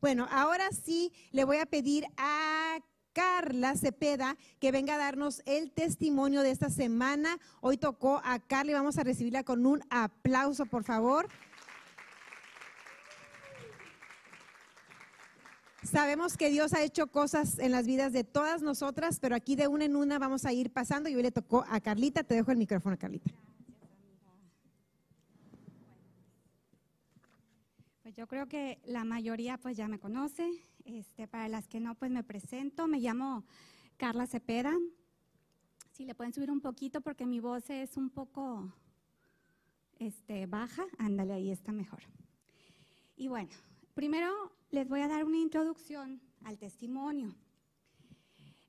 Bueno, ahora sí le voy a pedir a Carla Cepeda que venga a darnos el testimonio de esta semana. Hoy tocó a Carla y vamos a recibirla con un aplauso, por favor. Sabemos que Dios ha hecho cosas en las vidas de todas nosotras, pero aquí de una en una vamos a ir pasando y hoy le tocó a Carlita. Te dejo el micrófono, Carlita. Pues yo creo que la mayoría pues ya me conoce. Este, para las que no, pues me presento. Me llamo Carla Cepeda. Si le pueden subir un poquito porque mi voz es un poco este, baja. Ándale, ahí está mejor. Y bueno, primero les voy a dar una introducción al testimonio.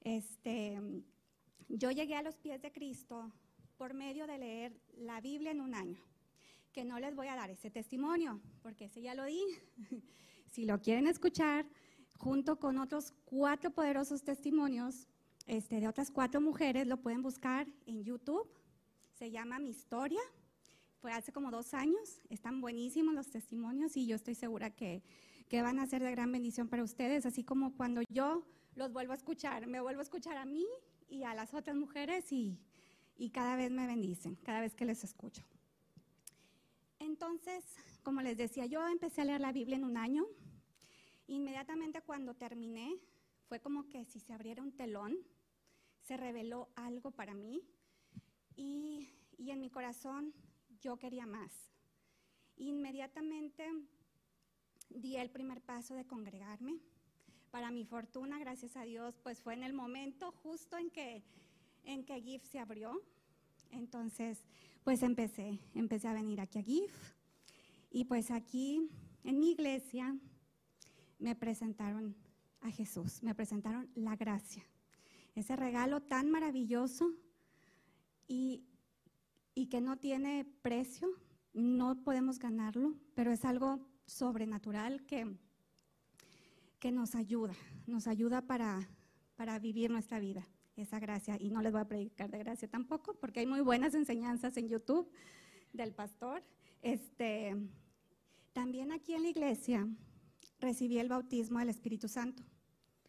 Este, yo llegué a los pies de Cristo por medio de leer la Biblia en un año, que no les voy a dar ese testimonio, porque ese ya lo di. si lo quieren escuchar, junto con otros cuatro poderosos testimonios este, de otras cuatro mujeres, lo pueden buscar en YouTube. Se llama Mi Historia. Fue hace como dos años. Están buenísimos los testimonios y yo estoy segura que que van a ser de gran bendición para ustedes, así como cuando yo los vuelvo a escuchar, me vuelvo a escuchar a mí y a las otras mujeres y, y cada vez me bendicen, cada vez que les escucho. Entonces, como les decía, yo empecé a leer la Biblia en un año. Inmediatamente cuando terminé, fue como que si se abriera un telón, se reveló algo para mí y, y en mi corazón yo quería más. Inmediatamente di el primer paso de congregarme. Para mi fortuna, gracias a Dios, pues fue en el momento justo en que, en que GIF se abrió. Entonces, pues empecé, empecé a venir aquí a GIF. Y pues aquí, en mi iglesia, me presentaron a Jesús, me presentaron la gracia. Ese regalo tan maravilloso y, y que no tiene precio, no podemos ganarlo, pero es algo sobrenatural que, que nos ayuda, nos ayuda para, para vivir nuestra vida, esa gracia. Y no les voy a predicar de gracia tampoco, porque hay muy buenas enseñanzas en YouTube del pastor. Este, también aquí en la iglesia recibí el bautismo del Espíritu Santo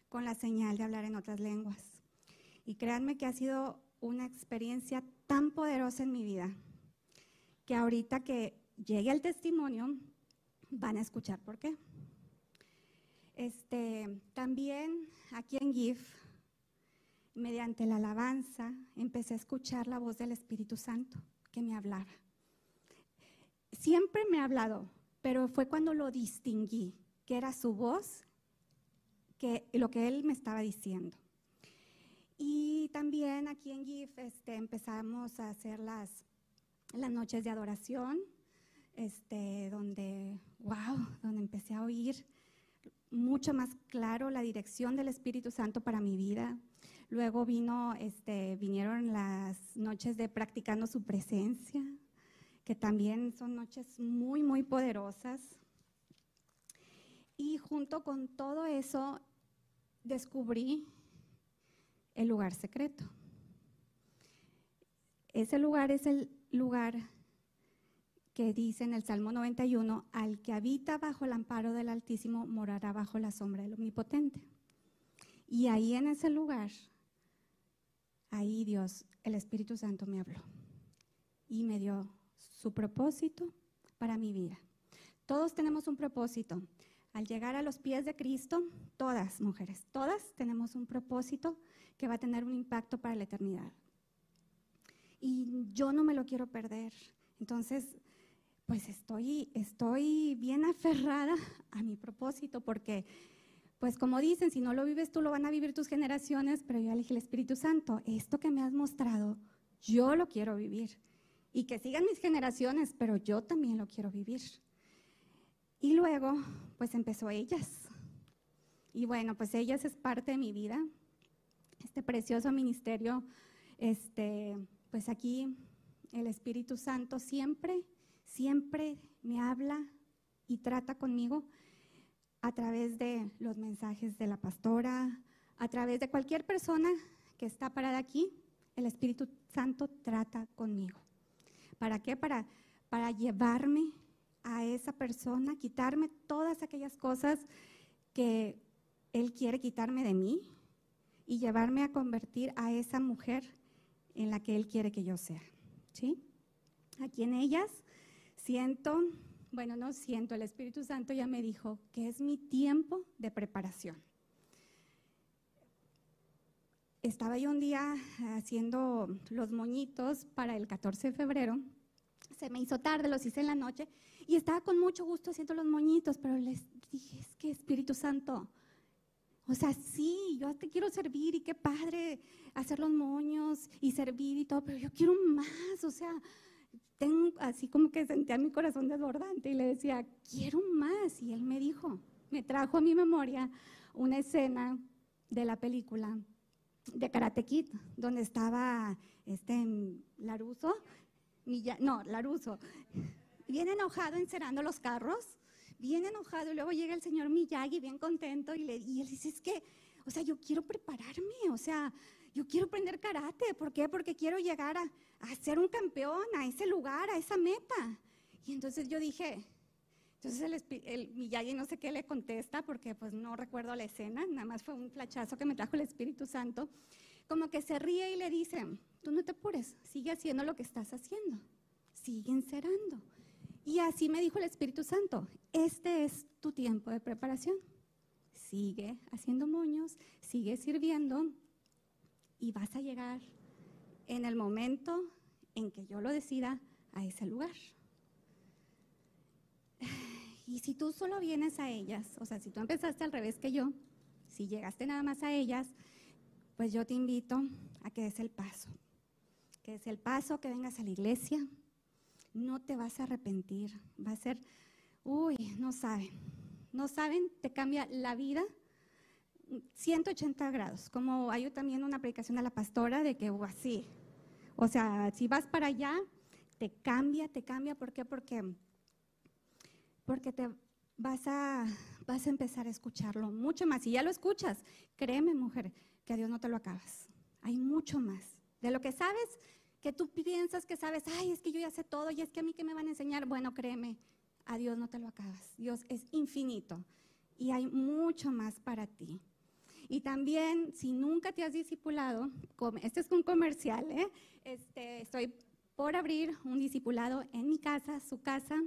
con la señal de hablar en otras lenguas. Y créanme que ha sido una experiencia tan poderosa en mi vida que ahorita que llegue el testimonio, van a escuchar por qué. Este, también aquí en GIF, mediante la alabanza, empecé a escuchar la voz del Espíritu Santo que me hablaba. Siempre me ha hablado, pero fue cuando lo distinguí, que era su voz, que lo que él me estaba diciendo. Y también aquí en GIF este, empezamos a hacer las, las noches de adoración este, donde, wow, donde empecé a oír mucho más claro la dirección del Espíritu Santo para mi vida. Luego vino, este, vinieron las noches de practicando su presencia, que también son noches muy, muy poderosas. Y junto con todo eso, descubrí el lugar secreto. Ese lugar es el lugar que dice en el Salmo 91, al que habita bajo el amparo del Altísimo morará bajo la sombra del Omnipotente. Y ahí en ese lugar, ahí Dios, el Espíritu Santo me habló y me dio su propósito para mi vida. Todos tenemos un propósito. Al llegar a los pies de Cristo, todas mujeres, todas tenemos un propósito que va a tener un impacto para la eternidad. Y yo no me lo quiero perder. Entonces, pues estoy, estoy bien aferrada a mi propósito porque, pues como dicen, si no lo vives tú, lo van a vivir tus generaciones, pero yo elegí el Espíritu Santo, esto que me has mostrado, yo lo quiero vivir. Y que sigan mis generaciones, pero yo también lo quiero vivir. Y luego, pues empezó ellas. Y bueno, pues ellas es parte de mi vida. Este precioso ministerio, este, pues aquí el Espíritu Santo siempre siempre me habla y trata conmigo a través de los mensajes de la pastora, a través de cualquier persona que está parada aquí, el Espíritu Santo trata conmigo. ¿Para qué? Para, para llevarme a esa persona, quitarme todas aquellas cosas que Él quiere quitarme de mí y llevarme a convertir a esa mujer en la que Él quiere que yo sea. ¿Sí? Aquí en ellas siento, bueno, no siento, el Espíritu Santo ya me dijo que es mi tiempo de preparación. Estaba yo un día haciendo los moñitos para el 14 de febrero. Se me hizo tarde, los hice en la noche y estaba con mucho gusto haciendo los moñitos, pero les dije, es que Espíritu Santo, o sea, sí, yo te quiero servir y qué padre hacer los moños y servir y todo, pero yo quiero más, o sea, tengo así como que sentía mi corazón desbordante y le decía, quiero más. Y él me dijo, me trajo a mi memoria una escena de la película de Karate Kid, donde estaba este Laruso, no, Laruso, bien enojado encerando los carros bien enojado y luego llega el señor Miyagi bien contento y, le, y él dice, es que, o sea, yo quiero prepararme, o sea, yo quiero aprender karate. ¿Por qué? Porque quiero llegar a, a ser un campeón, a ese lugar, a esa meta. Y entonces yo dije, entonces el, el, Miyagi no sé qué le contesta porque pues no recuerdo la escena, nada más fue un flachazo que me trajo el Espíritu Santo, como que se ríe y le dice, tú no te apures, sigue haciendo lo que estás haciendo, sigue encerando. Y así me dijo el Espíritu Santo, este es tu tiempo de preparación. Sigue haciendo moños, sigue sirviendo y vas a llegar en el momento en que yo lo decida a ese lugar. Y si tú solo vienes a ellas, o sea, si tú empezaste al revés que yo, si llegaste nada más a ellas, pues yo te invito a que des el paso. Que des el paso, que vengas a la iglesia, no te vas a arrepentir. Va a ser, uy, no saben, no saben, te cambia la vida 180 grados. Como hay también una predicación de la pastora de que, uh, así, o sea, si vas para allá, te cambia, te cambia. ¿Por qué? Porque, porque te vas a, vas a empezar a escucharlo mucho más. Y ya lo escuchas, créeme, mujer, que a Dios no te lo acabas. Hay mucho más. De lo que sabes, que tú piensas que sabes, ay, es que yo ya sé todo y es que a mí que me van a enseñar. Bueno, créeme, a Dios no te lo acabas. Dios es infinito y hay mucho más para ti. Y también, si nunca te has discipulado, este es un comercial, ¿eh? este, estoy por abrir un discipulado en mi casa, su casa,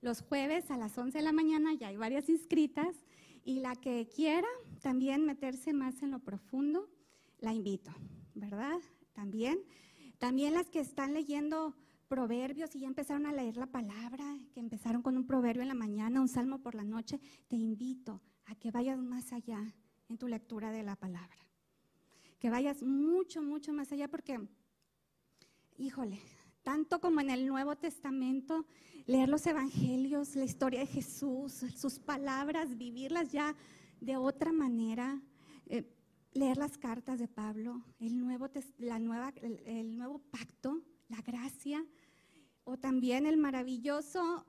los jueves a las 11 de la mañana, ya hay varias inscritas, y la que quiera también meterse más en lo profundo, la invito, ¿verdad? También. También las que están leyendo proverbios y ya empezaron a leer la palabra, que empezaron con un proverbio en la mañana, un salmo por la noche, te invito a que vayas más allá en tu lectura de la palabra. Que vayas mucho, mucho más allá porque, híjole, tanto como en el Nuevo Testamento, leer los evangelios, la historia de Jesús, sus palabras, vivirlas ya de otra manera. Eh, leer las cartas de Pablo, el nuevo, la nueva, el, nuevo pacto, la gracia, o también el maravilloso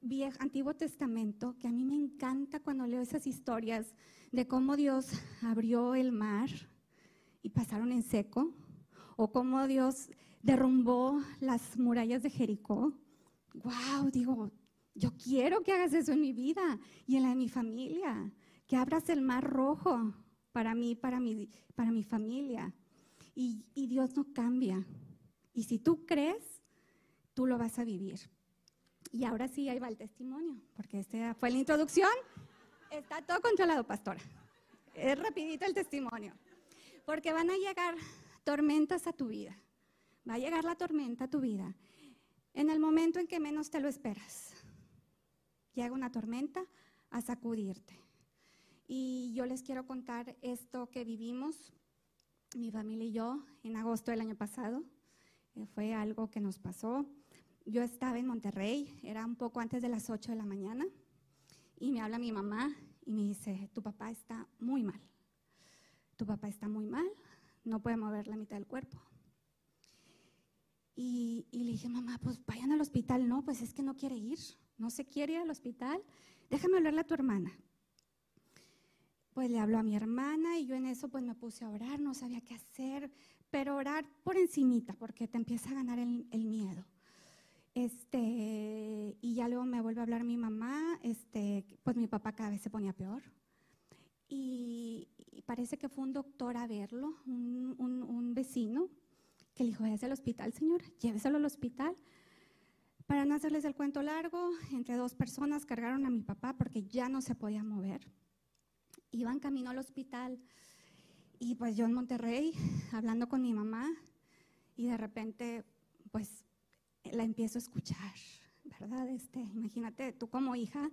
viejo, Antiguo Testamento, que a mí me encanta cuando leo esas historias de cómo Dios abrió el mar y pasaron en seco, o cómo Dios derrumbó las murallas de Jericó. ¡Wow! Digo, yo quiero que hagas eso en mi vida y en la de mi familia, que abras el mar rojo para mí, para mi, para mi familia. Y, y Dios no cambia. Y si tú crees, tú lo vas a vivir. Y ahora sí, ahí va el testimonio, porque esta fue la introducción. Está todo controlado, pastora. Es rapidito el testimonio. Porque van a llegar tormentas a tu vida. Va a llegar la tormenta a tu vida en el momento en que menos te lo esperas. Llega una tormenta a sacudirte. Y yo les quiero contar esto que vivimos, mi familia y yo, en agosto del año pasado. Eh, fue algo que nos pasó. Yo estaba en Monterrey, era un poco antes de las 8 de la mañana, y me habla mi mamá y me dice, tu papá está muy mal. Tu papá está muy mal, no puede mover la mitad del cuerpo. Y, y, le dije, mamá, pues vayan al hospital. No, pues es que no quiere ir, no se quiere ir al hospital. Déjame hablarle a tu hermana pues le habló a mi hermana y yo en eso pues me puse a orar, no sabía qué hacer, pero orar por encimita porque te empieza a ganar el, miedo. Este, y ya luego me vuelve a hablar mi mamá, este, pues mi papá cada vez se ponía peor. parece que fue un doctor a verlo, un, un vecino, que le dijo, váyase al hospital, señor, lléveselo al hospital. Para no hacerles el cuento largo, entre dos personas cargaron a mi papá porque ya no se podía mover. Iban camino al hospital y pues yo en Monterrey, hablando con mi mamá, y de repente, pues la empiezo a escuchar, ¿verdad? Este, imagínate, tú como hija,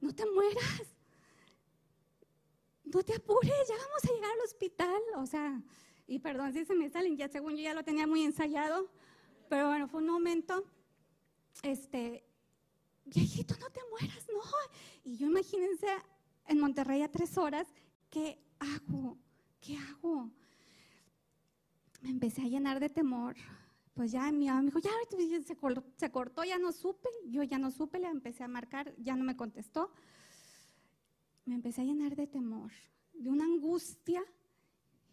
no te mueras, no te apures, ya vamos a llegar al hospital. O sea, y perdón si se me salen, ya según yo ya lo tenía muy ensayado, pero bueno, fue un momento este, viejito, no te mueras, no. Y yo imagínense en Monterrey a tres horas, ¿qué hago? ¿Qué hago? Me empecé a llenar de temor. Pues ya mi mamá me dijo, ya se se cortó, ya no supe. Yo ya no supe, le empecé a marcar, ya no me contestó. Me empecé a llenar de temor, de una angustia.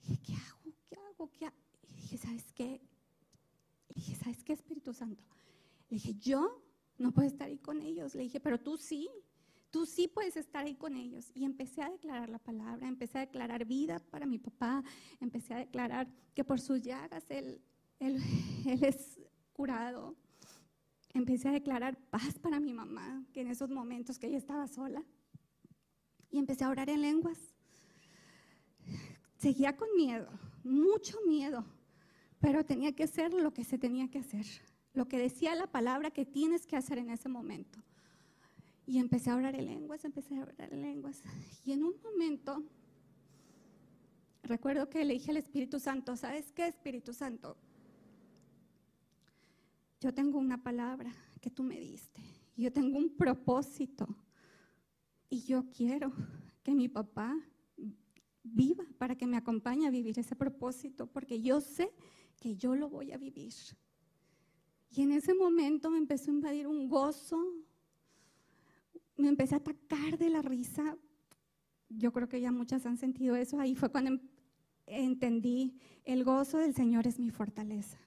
dije, ¿qué hago? ¿Qué hago? ¿Qué hago? Y dije, ¿sabes qué? Y dije, ¿sabes qué, Espíritu Santo? Le dije, yo no puedo estar ahí con ellos. Le dije, pero tú sí, tú sí puedes estar ahí con ellos. Y empecé a declarar la palabra, empecé a declarar vida para mi papá, empecé a declarar que por sus llagas él, él, él es curado. Empecé a declarar paz para mi mamá, que en esos momentos que ella estaba sola. Y empecé a orar en lenguas. Seguía con miedo, mucho miedo, pero tenía que hacer lo que se tenía que hacer lo que decía la palabra que tienes que hacer en ese momento. Y empecé a orar en lenguas, empecé a orar en lenguas. Y en un momento, recuerdo que le dije al Espíritu Santo, ¿sabes qué, Espíritu Santo? Yo tengo una palabra que tú me diste. Yo tengo un propósito. Y yo quiero que mi papá viva para que me acompañe a vivir ese propósito, porque yo sé que yo lo voy a vivir. Y en ese momento me empezó a invadir un gozo, me empecé a atacar de la risa. Yo creo que ya muchas han sentido eso. Ahí fue cuando em, entendí, el gozo del Señor es mi fortaleza.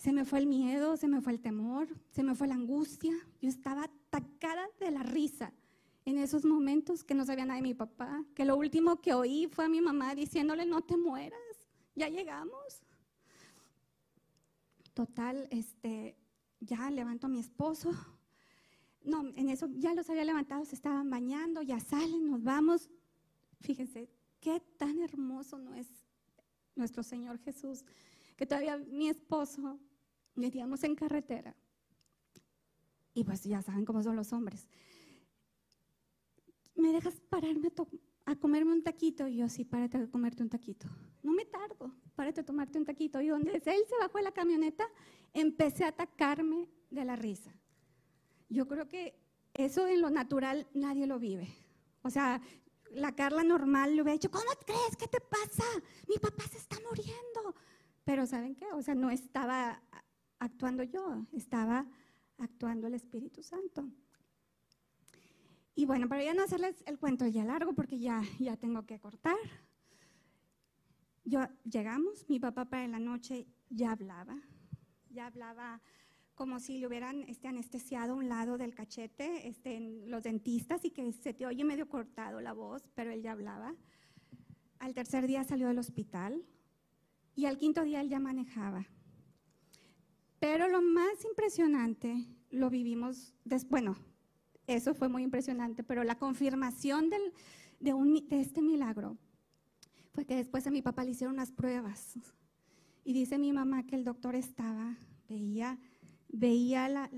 Se me fue el miedo, se me fue el temor, se me fue la angustia. Yo estaba atacada de la risa en esos momentos que no sabía nada de mi papá, que lo último que oí fue a mi mamá diciéndole, no te mueras, ya llegamos. Total, este, ya levanto a mi esposo. No, en eso ya los había levantado, se estaban bañando, ya salen, nos vamos. Fíjense, qué tan hermoso no es nuestro Señor Jesús, que todavía mi esposo metíamos en carretera. Y pues ya saben cómo son los hombres. ¿Me dejas pararme a, a comerme un taquito? Y yo, sí, párate a comerte un taquito. No me tardo párate a tomarte un taquito. Y donde él se bajó de la camioneta, empecé a atacarme de la risa. Yo creo que eso en lo natural nadie lo vive. O sea, la Carla normal le hubiera dicho, ¿cómo crees? ¿Qué te pasa? Mi papá se está muriendo. Pero ¿saben qué? O sea, no estaba actuando yo, estaba actuando el Espíritu Santo. Y bueno, para ya no hacerles el cuento ya largo, porque ya, ya tengo que cortar. Yo, llegamos, mi papá para la noche ya hablaba, ya hablaba como si le hubieran este, anestesiado un lado del cachete, este, los dentistas, y que se te oye medio cortado la voz, pero él ya hablaba. Al tercer día salió del hospital y al quinto día él ya manejaba. Pero lo más impresionante lo vivimos, bueno, eso fue muy impresionante, pero la confirmación de, de este milagro fue que después a mi papá le hicieron unas pruebas. Y dice mi mamá que el doctor estaba, veía, veía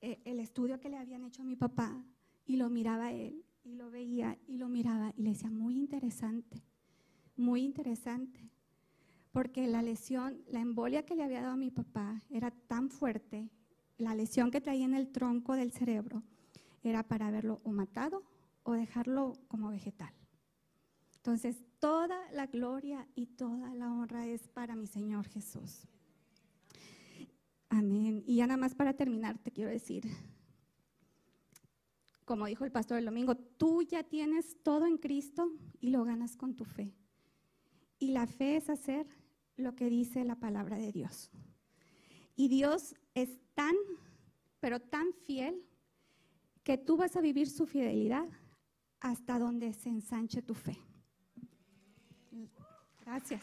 e, el estudio que le habían hecho a mi papá y lo miraba él, y lo veía y lo miraba y le decía, muy interesante, muy interesante. Porque la lesión, la embolia que le había dado mi papá era tan fuerte, la lesión que traía en el tronco del cerebro era para haberlo o matado o dejarlo como vegetal. Entonces, toda la gloria y toda la honra es para mi Señor Jesús. Amén. Y ya nada más para terminar, te quiero decir, como dijo el pastor el domingo, tú ya tienes todo en Cristo y lo ganas con tu fe. Y la fe es hacer lo que dice la palabra de Dios. Y Dios es tan, pero tan fiel, que tú vas a vivir su fidelidad hasta donde se ensanche tu fe. Gracias.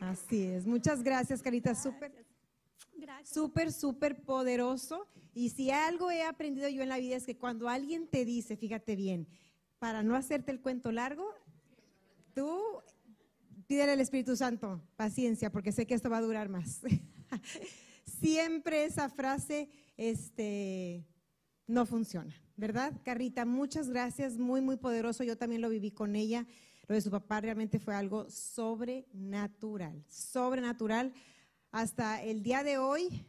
Así es. Muchas gracias, Carita. Súper, súper, súper poderoso. Y si algo he aprendido yo en la vida es que cuando alguien te dice, fíjate bien, para no hacerte el cuento largo, tú pídele al Espíritu Santo paciencia, porque sé que esto va a durar más. Siempre esa frase este, no funciona, ¿verdad? Carrita, muchas gracias, muy, muy poderoso. Yo también lo viví con ella. Lo de su papá realmente fue algo sobrenatural, sobrenatural. Hasta el día de hoy,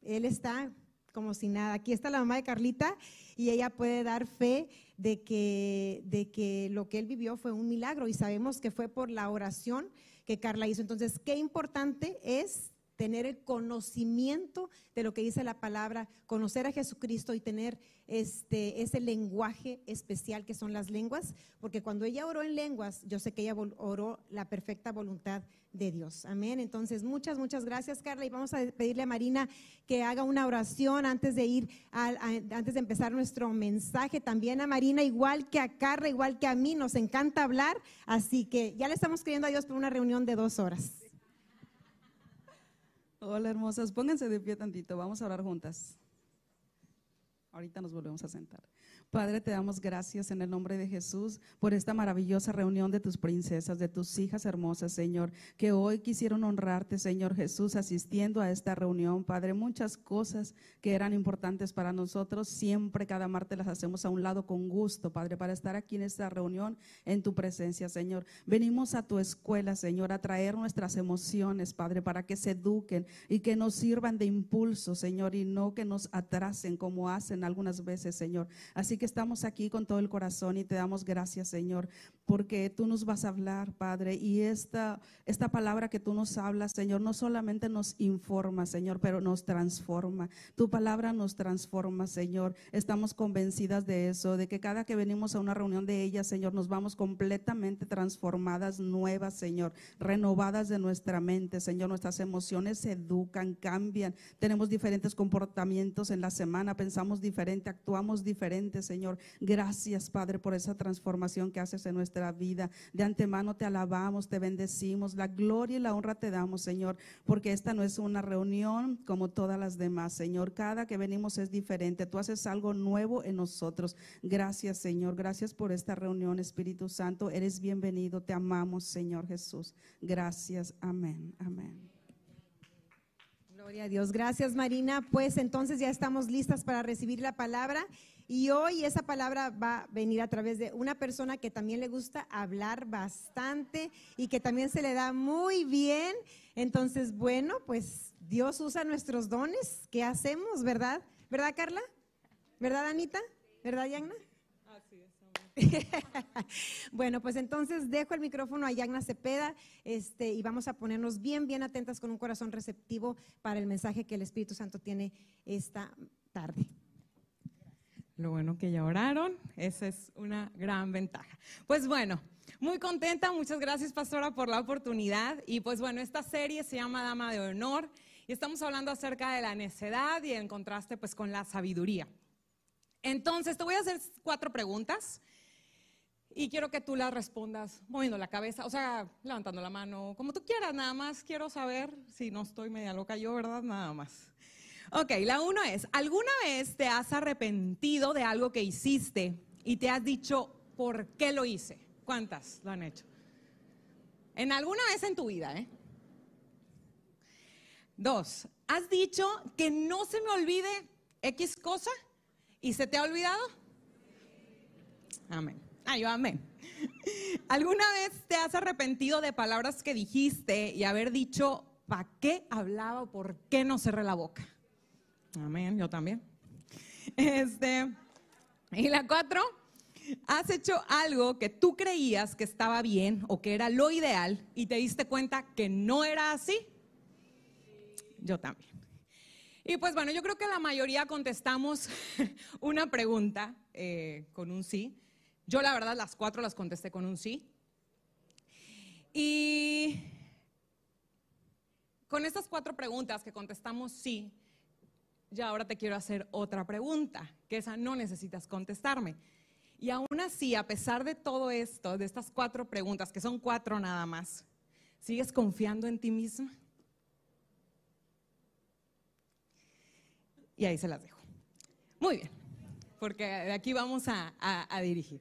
él está como si nada. Aquí está la mamá de Carlita y ella puede dar fe de que, de que lo que él vivió fue un milagro y sabemos que fue por la oración que Carla hizo. Entonces, qué importante es tener el conocimiento de lo que dice la palabra, conocer a Jesucristo y tener este, ese lenguaje especial que son las lenguas, porque cuando ella oró en lenguas, yo sé que ella oró la perfecta voluntad de Dios. Amén. Entonces, muchas, muchas gracias, Carla. Y vamos a pedirle a Marina que haga una oración antes de ir, antes de empezar nuestro mensaje. También a Marina, igual que a Carla, igual que a mí, nos encanta hablar. Así que ya le estamos pidiendo a Dios por una reunión de dos horas. Hola hermosas, pónganse de pie tantito, vamos a orar juntas. Ahorita nos volvemos a sentar. Padre, te damos gracias en el nombre de Jesús por esta maravillosa reunión de tus princesas, de tus hijas hermosas, Señor, que hoy quisieron honrarte, Señor Jesús, asistiendo a esta reunión. Padre, muchas cosas que eran importantes para nosotros, siempre cada martes las hacemos a un lado con gusto, Padre, para estar aquí en esta reunión en tu presencia, Señor. Venimos a tu escuela, Señor, a traer nuestras emociones, Padre, para que se eduquen y que nos sirvan de impulso, Señor, y no que nos atrasen como hacen algunas veces, Señor. Así que estamos aquí con todo el corazón y te damos gracias, Señor, porque tú nos vas a hablar, Padre, y esta, esta palabra que tú nos hablas, Señor, no solamente nos informa, Señor, pero nos transforma. Tu palabra nos transforma, Señor. Estamos convencidas de eso, de que cada que venimos a una reunión de ella, Señor, nos vamos completamente transformadas, nuevas, Señor, renovadas de nuestra mente, Señor. Nuestras emociones se educan, cambian, tenemos diferentes comportamientos en la semana, pensamos diferente, actuamos diferente, Señor. Gracias, Padre, por esa transformación que haces en nuestra vida. De antemano te alabamos, te bendecimos. La gloria y la honra te damos, Señor, porque esta no es una reunión como todas las demás, Señor. Cada que venimos es diferente. Tú haces algo nuevo en nosotros. Gracias, Señor. Gracias por esta reunión, Espíritu Santo. Eres bienvenido. Te amamos, Señor Jesús. Gracias. Amén. Amén. Gloria a Dios. Gracias, Marina. Pues entonces ya estamos listas para recibir la palabra. Y hoy esa palabra va a venir a través de una persona que también le gusta hablar bastante y que también se le da muy bien. Entonces, bueno, pues Dios usa nuestros dones. ¿Qué hacemos, verdad? ¿Verdad, Carla? ¿Verdad, Anita? ¿Verdad, Yagna? Así es. bueno, pues entonces dejo el micrófono a Yagna Cepeda este, y vamos a ponernos bien, bien atentas con un corazón receptivo para el mensaje que el Espíritu Santo tiene esta tarde. Lo bueno que ya oraron, esa es una gran ventaja. Pues bueno, muy contenta, muchas gracias pastora por la oportunidad. Y pues bueno, esta serie se llama Dama de Honor y estamos hablando acerca de la necedad y el contraste pues con la sabiduría. Entonces te voy a hacer cuatro preguntas y quiero que tú las respondas moviendo la cabeza, o sea, levantando la mano, como tú quieras, nada más quiero saber si no estoy media loca yo, ¿verdad? Nada más. Ok, la uno es, ¿alguna vez te has arrepentido de algo que hiciste y te has dicho, ¿por qué lo hice? ¿Cuántas lo han hecho? En alguna vez en tu vida, ¿eh? Dos, ¿has dicho que no se me olvide X cosa y se te ha olvidado? Amén. Ay, yo amén. ¿Alguna vez te has arrepentido de palabras que dijiste y haber dicho, ¿para qué hablaba o por qué no cerré la boca? Amén, yo también. Este, y la cuatro, has hecho algo que tú creías que estaba bien o que era lo ideal y te diste cuenta que no era así. Yo también. Y pues bueno, yo creo que la mayoría contestamos una pregunta eh, con un sí. Yo la verdad las cuatro las contesté con un sí. Y con estas cuatro preguntas que contestamos sí, ya ahora te quiero hacer otra pregunta, que esa no necesitas contestarme. Y aún así, a pesar de todo esto, de estas cuatro preguntas, que son cuatro nada más, ¿sigues confiando en ti misma? Y ahí se las dejo. Muy bien, porque de aquí vamos a, a dirigir.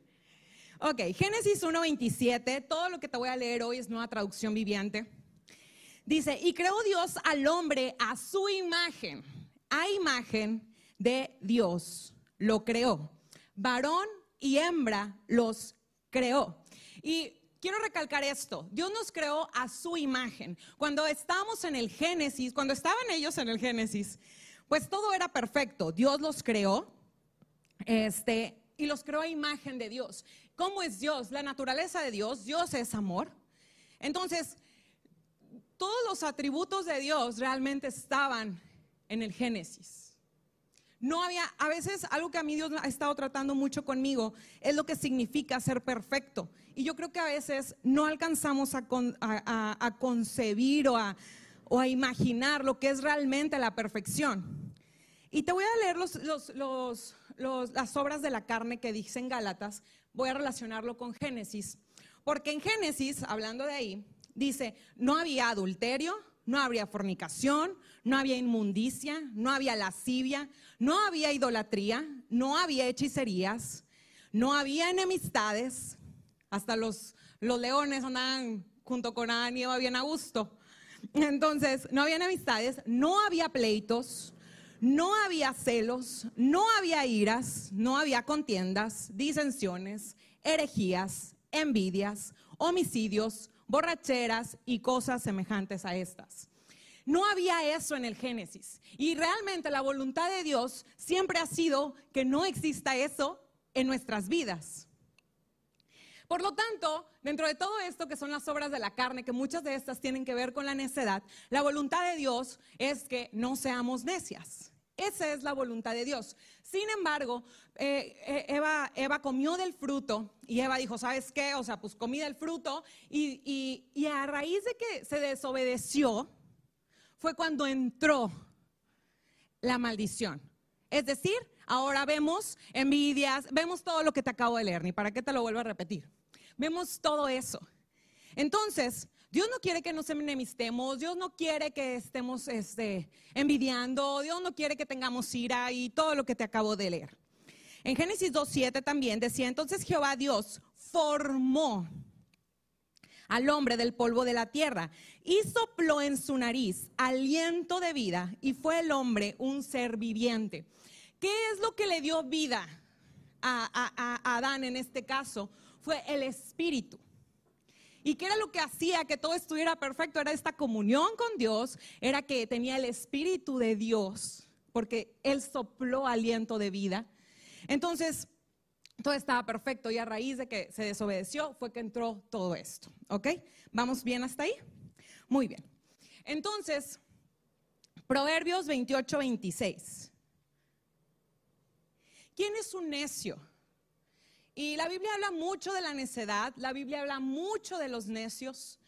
Ok, Génesis 1.27, todo lo que te voy a leer hoy es nueva traducción viviente. Dice, y creó Dios al hombre a su imagen, a imagen de Dios lo creó. Varón y hembra los creó. Y quiero recalcar esto, Dios nos creó a su imagen. Cuando estábamos en el Génesis, cuando estaban ellos en el Génesis, pues todo era perfecto. Dios los creó, este, y los creó a imagen de Dios. ¿Cómo es Dios? La naturaleza de Dios, Dios es amor. Entonces, todos los atributos de Dios realmente estaban en el Génesis. No había, a veces algo que a mí Dios ha estado tratando mucho conmigo es lo que significa ser perfecto. Y yo creo que a veces no alcanzamos a, concebir o a, imaginar lo que es realmente la perfección. Y te voy a leer las obras de la carne que dicen Gálatas, voy a relacionarlo con Génesis. Porque en Génesis, hablando de ahí, dice, no había adulterio, no habría fornicación, no había inmundicia, no había lascivia, no había idolatría, no había hechicerías, no había enemistades. Hasta los, los leones andaban junto con Adán y Eva bien a gusto. Entonces, no había enemistades, no había pleitos, no había celos, no había iras, no había contiendas, disensiones, herejías, envidias, homicidios, borracheras y cosas semejantes a estas. No había eso en el Génesis. Y realmente la voluntad de Dios siempre ha sido que no exista eso en nuestras vidas. Por lo tanto, dentro de todo esto que son las obras de la carne, que muchas de estas tienen que ver con la necedad, la voluntad de Dios es que no seamos necias. Esa es la voluntad de Dios. Sin embargo, eh, eh, Eva, comió del fruto y Eva dijo, ¿sabes qué? O sea, pues comí del fruto y, y a raíz de que se desobedeció, fue cuando entró la maldición. Es decir, ahora vemos envidias, vemos todo lo que te acabo de leer, ni para qué te lo vuelvo a repetir. Vemos todo eso. Entonces, Dios no quiere que nos enemistemos, Dios no quiere que estemos este, envidiando, Dios no quiere que tengamos ira y todo lo que te acabo de leer. En Génesis 2.7 también decía, entonces Jehová Dios formó al hombre del polvo de la tierra y sopló en su nariz aliento de vida y fue el hombre un ser viviente. ¿Qué es lo que le dio vida a, a Adán en este caso? Fue el espíritu. ¿Y qué era lo que hacía que todo estuviera perfecto? Era esta comunión con Dios, era que tenía el Espíritu de Dios, porque Él sopló aliento de vida. Entonces, todo estaba perfecto y a raíz de que se desobedeció fue que entró todo esto. ¿Ok? ¿Vamos bien hasta ahí? Muy bien. Entonces, Proverbios 28, 26. ¿Quién es un necio? Y la Biblia habla mucho de la necedad, la Biblia habla mucho de los necios,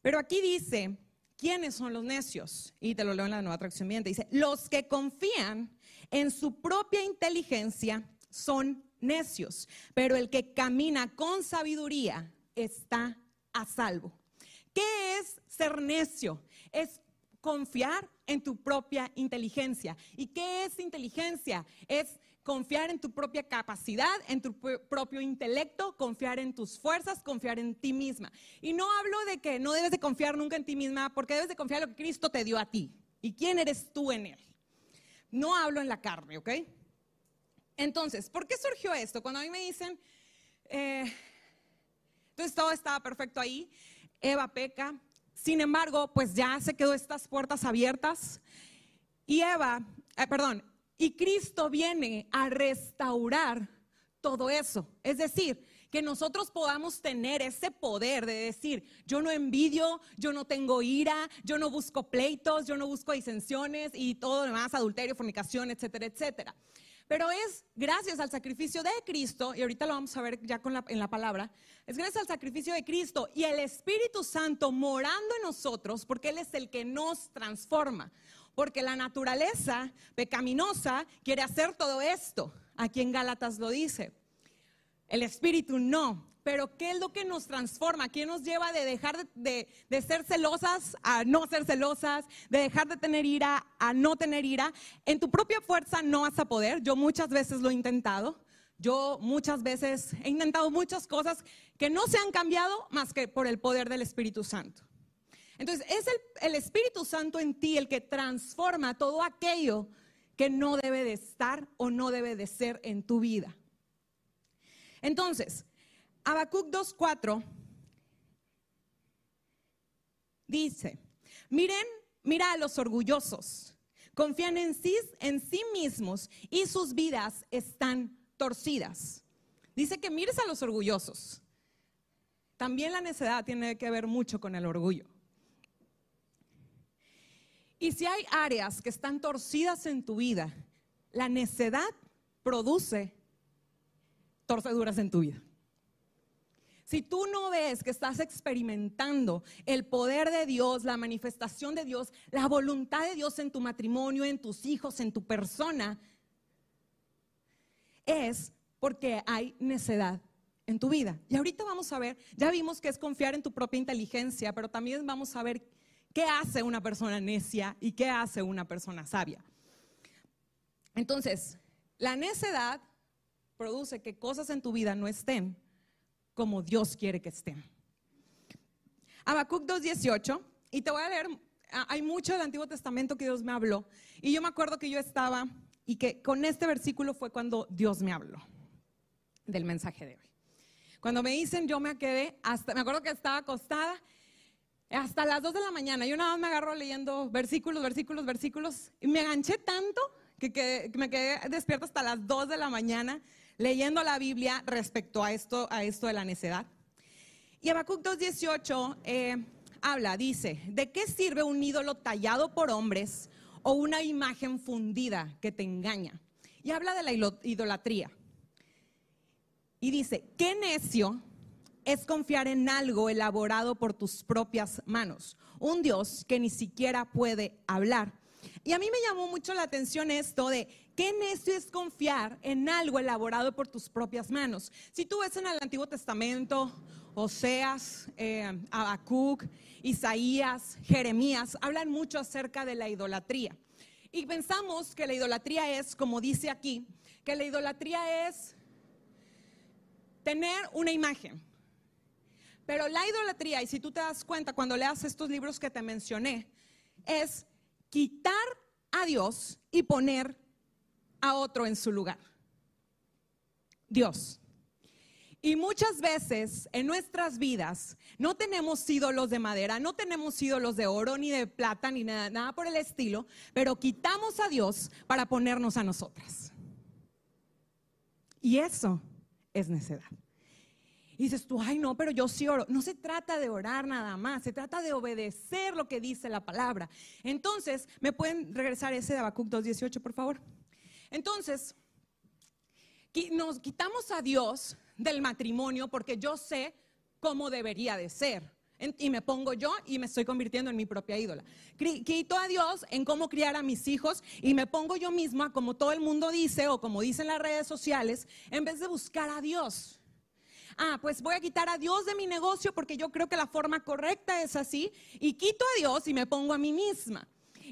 pero aquí dice, ¿quiénes son los necios? Y te lo leo en la nueva traducción viviente. Dice, los que confían en su propia inteligencia son necios, pero el que camina con sabiduría está a salvo. ¿Qué es ser necio? Es confiar en tu propia inteligencia. ¿Y qué es inteligencia? Es confiar en tu propia capacidad, en tu propio intelecto, confiar en tus fuerzas, confiar en ti misma. Y no hablo de que no debes de confiar nunca en ti misma, porque debes de confiar en lo que Cristo te dio a ti. ¿Y quién eres tú en Él? No hablo en la carne, ¿ok? Entonces, ¿por qué surgió esto? Cuando a mí me dicen, eh, entonces todo estaba perfecto ahí, Eva peca, sin embargo, pues ya se quedó estas puertas abiertas y Eva, eh, perdón, y Cristo viene a restaurar todo eso. Es decir, que nosotros podamos tener ese poder de decir, yo no envidio, yo no tengo ira, yo no busco pleitos, yo no busco disensiones y todo lo demás, adulterio, fornicación, etcétera, etcétera. Pero es gracias al sacrificio de Cristo, y ahorita lo vamos a ver ya con la, en la palabra, es gracias al sacrificio de Cristo y el Espíritu Santo morando en nosotros, porque Él es el que nos transforma. Porque la naturaleza pecaminosa quiere hacer todo esto. Aquí en Gálatas lo dice. El Espíritu no. Pero ¿qué es lo que nos transforma? ¿Qué nos lleva de dejar de, ser celosas a no ser celosas? De dejar de tener ira a no tener ira. En tu propia fuerza no vas a poder. Yo muchas veces lo he intentado. Yo muchas veces he intentado muchas cosas que no se han cambiado más que por el poder del Espíritu Santo. Entonces, es el Espíritu Santo en ti el que transforma todo aquello que no debe de estar o no debe de ser en tu vida. Entonces, Habacuc 2.4 dice, miren, mira a los orgullosos, confían en sí, en sí mismos y sus vidas están torcidas. Dice que mires a los orgullosos. También la necedad tiene que ver mucho con el orgullo. Y si hay áreas que están torcidas en tu vida, la necedad produce torceduras en tu vida. Si tú no ves que estás experimentando el poder de Dios, la manifestación de Dios, la voluntad de Dios en tu matrimonio, en tus hijos, en tu persona, es porque hay necedad en tu vida. Y ahorita vamos a ver, ya vimos que es confiar en tu propia inteligencia, pero también vamos a ver qué hace una persona necia y qué hace una persona sabia. Entonces, la necedad produce que cosas en tu vida no estén como Dios quiere que estén. Habacuc 2.18, y te voy a leer, ah, hay mucho del Antiguo Testamento que Dios me habló, y yo me acuerdo que yo estaba, y que con este versículo fue cuando Dios me habló del mensaje de hoy. Cuando me dicen, yo me quedé, hasta, me acuerdo que estaba acostada hasta las 2 de la mañana, yo nada más me agarro leyendo versículos, versículos, versículos, y me enganché tanto que, que me quedé despierta hasta las 2 de la mañana leyendo la Biblia respecto a esto, a esto de la necedad. Y Habacuc 2.18 eh, habla, dice, ¿de qué sirve un ídolo tallado por hombres o una imagen fundida que te engaña? Y habla de la idolatría. Y dice, qué necio es confiar en algo elaborado por tus propias manos, un Dios que ni siquiera puede hablar. Y a mí me llamó mucho la atención esto de qué necio es confiar en algo elaborado por tus propias manos. Si tú ves en el Antiguo Testamento, Oseas, eh, Habacuc, Isaías, Jeremías, hablan mucho acerca de la idolatría. Y pensamos que la idolatría es, como dice aquí, que la idolatría es tener una imagen. Pero la idolatría, y si tú te das cuenta cuando leas estos libros que te mencioné, es quitar a Dios y poner a otro en su lugar. Dios. Y muchas veces en nuestras vidas no tenemos ídolos de madera, no tenemos ídolos de oro, ni de plata, ni nada, nada por el estilo, pero quitamos a Dios para ponernos a nosotras. Y eso es necedad. Y dices tú, ay no, pero yo sí oro. No se trata de orar nada más, se trata de obedecer lo que dice la palabra. Entonces, ¿me pueden regresar ese de Habacuc 2.18, por favor? Entonces, nos quitamos a Dios del matrimonio porque yo sé cómo debería de ser. Y me pongo yo y me estoy convirtiendo en mi propia ídola. Quito a Dios en cómo criar a mis hijos y me pongo yo misma, como todo el mundo dice o como dicen las redes sociales, en vez de buscar a Dios ah, pues voy a quitar a Dios de mi negocio porque yo creo que la forma correcta es así, y quito a Dios y me pongo a mí misma.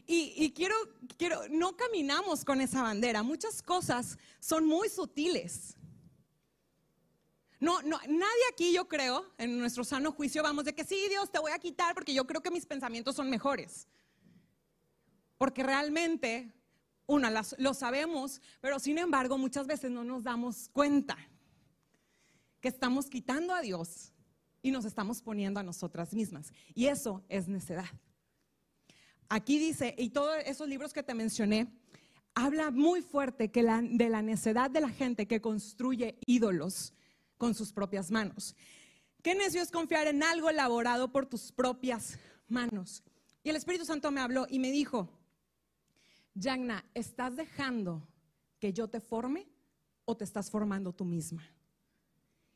Y, quiero, quiero, no caminamos con esa bandera. Muchas cosas son muy sutiles. No, no, nadie aquí, yo creo, en nuestro sano juicio, vamos de que sí, Dios, te voy a quitar porque yo creo que mis pensamientos son mejores. Porque realmente, una, lo sabemos, pero sin embargo, muchas veces no nos damos cuenta que estamos quitando a Dios y nos estamos poniendo a nosotras mismas. Y eso es necedad. Aquí dice, y todos esos libros que te mencioné, habla muy fuerte que de la necedad de la gente que construye ídolos con sus propias manos. Qué necio es confiar en algo elaborado por tus propias manos. Y el Espíritu Santo me habló y me dijo, Yagna, estás dejando que yo te forme o te estás formando tú misma?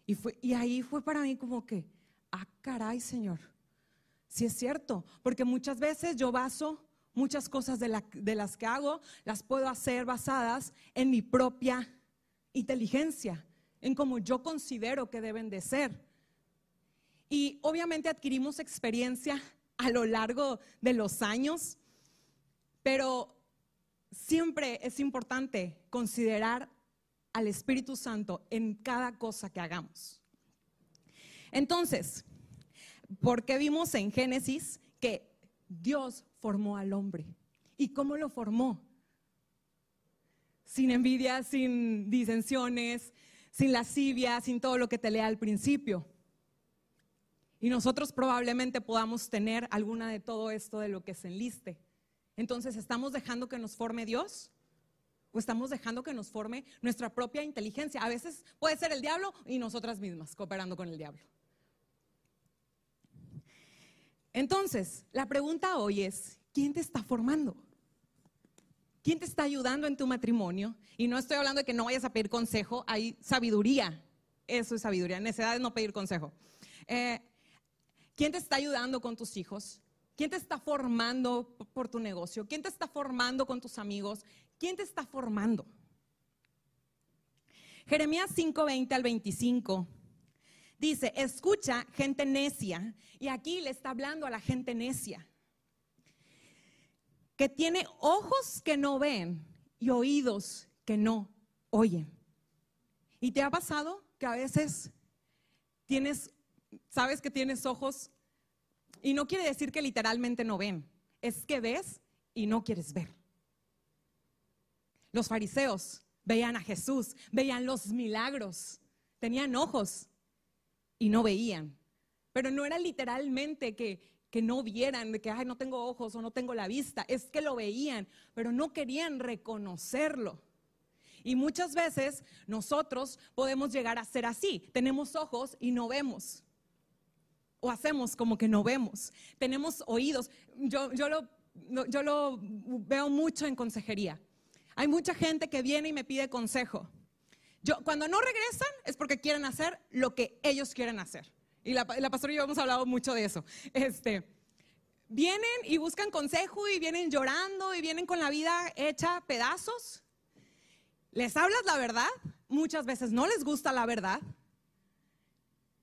Y, fue, y ahí fue para mí como que, ah, caray, Señor. Sí es cierto, porque muchas veces yo baso muchas cosas de, de las que hago, las puedo hacer basadas en mi propia inteligencia, en cómo yo considero que deben de ser. Y obviamente adquirimos experiencia a lo largo de los años, pero siempre es importante considerar al Espíritu Santo en cada cosa que hagamos. Entonces, porque vimos en Génesis que Dios formó al hombre. ¿Y cómo lo formó? Sin envidia, sin disensiones, sin lascivia, sin todo lo que te lea al principio. Y nosotros probablemente podamos tener alguna de todo esto de lo que se enliste. Entonces, ¿estamos dejando que nos forme Dios? ¿O estamos dejando que nos forme nuestra propia inteligencia? A veces puede ser el diablo y nosotras mismas cooperando con el diablo. Entonces, la pregunta hoy es, ¿quién te está formando? ¿Quién te está ayudando en tu matrimonio? Y no estoy hablando de que no vayas a pedir consejo, hay sabiduría. Eso es sabiduría. Necesidad de no pedir consejo. Eh, ¿Quién te está ayudando con tus hijos? ¿Quién te está formando por tu negocio? ¿Quién te está formando con tus amigos? ¿Quién te está formando? Jeremías 5:20 al 25 Dice, escucha gente necia. Y aquí le está hablando a la gente necia. Que tiene ojos que no ven y oídos que no oyen. ¿Y te ha pasado que a veces tienes, sabes que tienes ojos y no quiere decir que literalmente no ven, es que ves y no quieres ver. Los fariseos veían a Jesús, veían los milagros, tenían ojos, y no veían. Pero no era literalmente que, que no vieran, de que Ay, no tengo ojos o no tengo la vista, es que lo veían, pero no querían reconocerlo. Y muchas veces nosotros podemos llegar a ser así. Tenemos ojos y no vemos. O hacemos como que no vemos. Tenemos oídos. Yo, yo, lo, yo lo veo mucho en consejería. Hay mucha gente que viene y me pide consejo cuando no regresan es porque quieren hacer lo que ellos quieren hacer. Y la, pastora y yo hemos hablado mucho de eso. Este, vienen y buscan consejo y vienen llorando y vienen con la vida hecha pedazos. Les hablas la verdad, muchas veces no les gusta la verdad.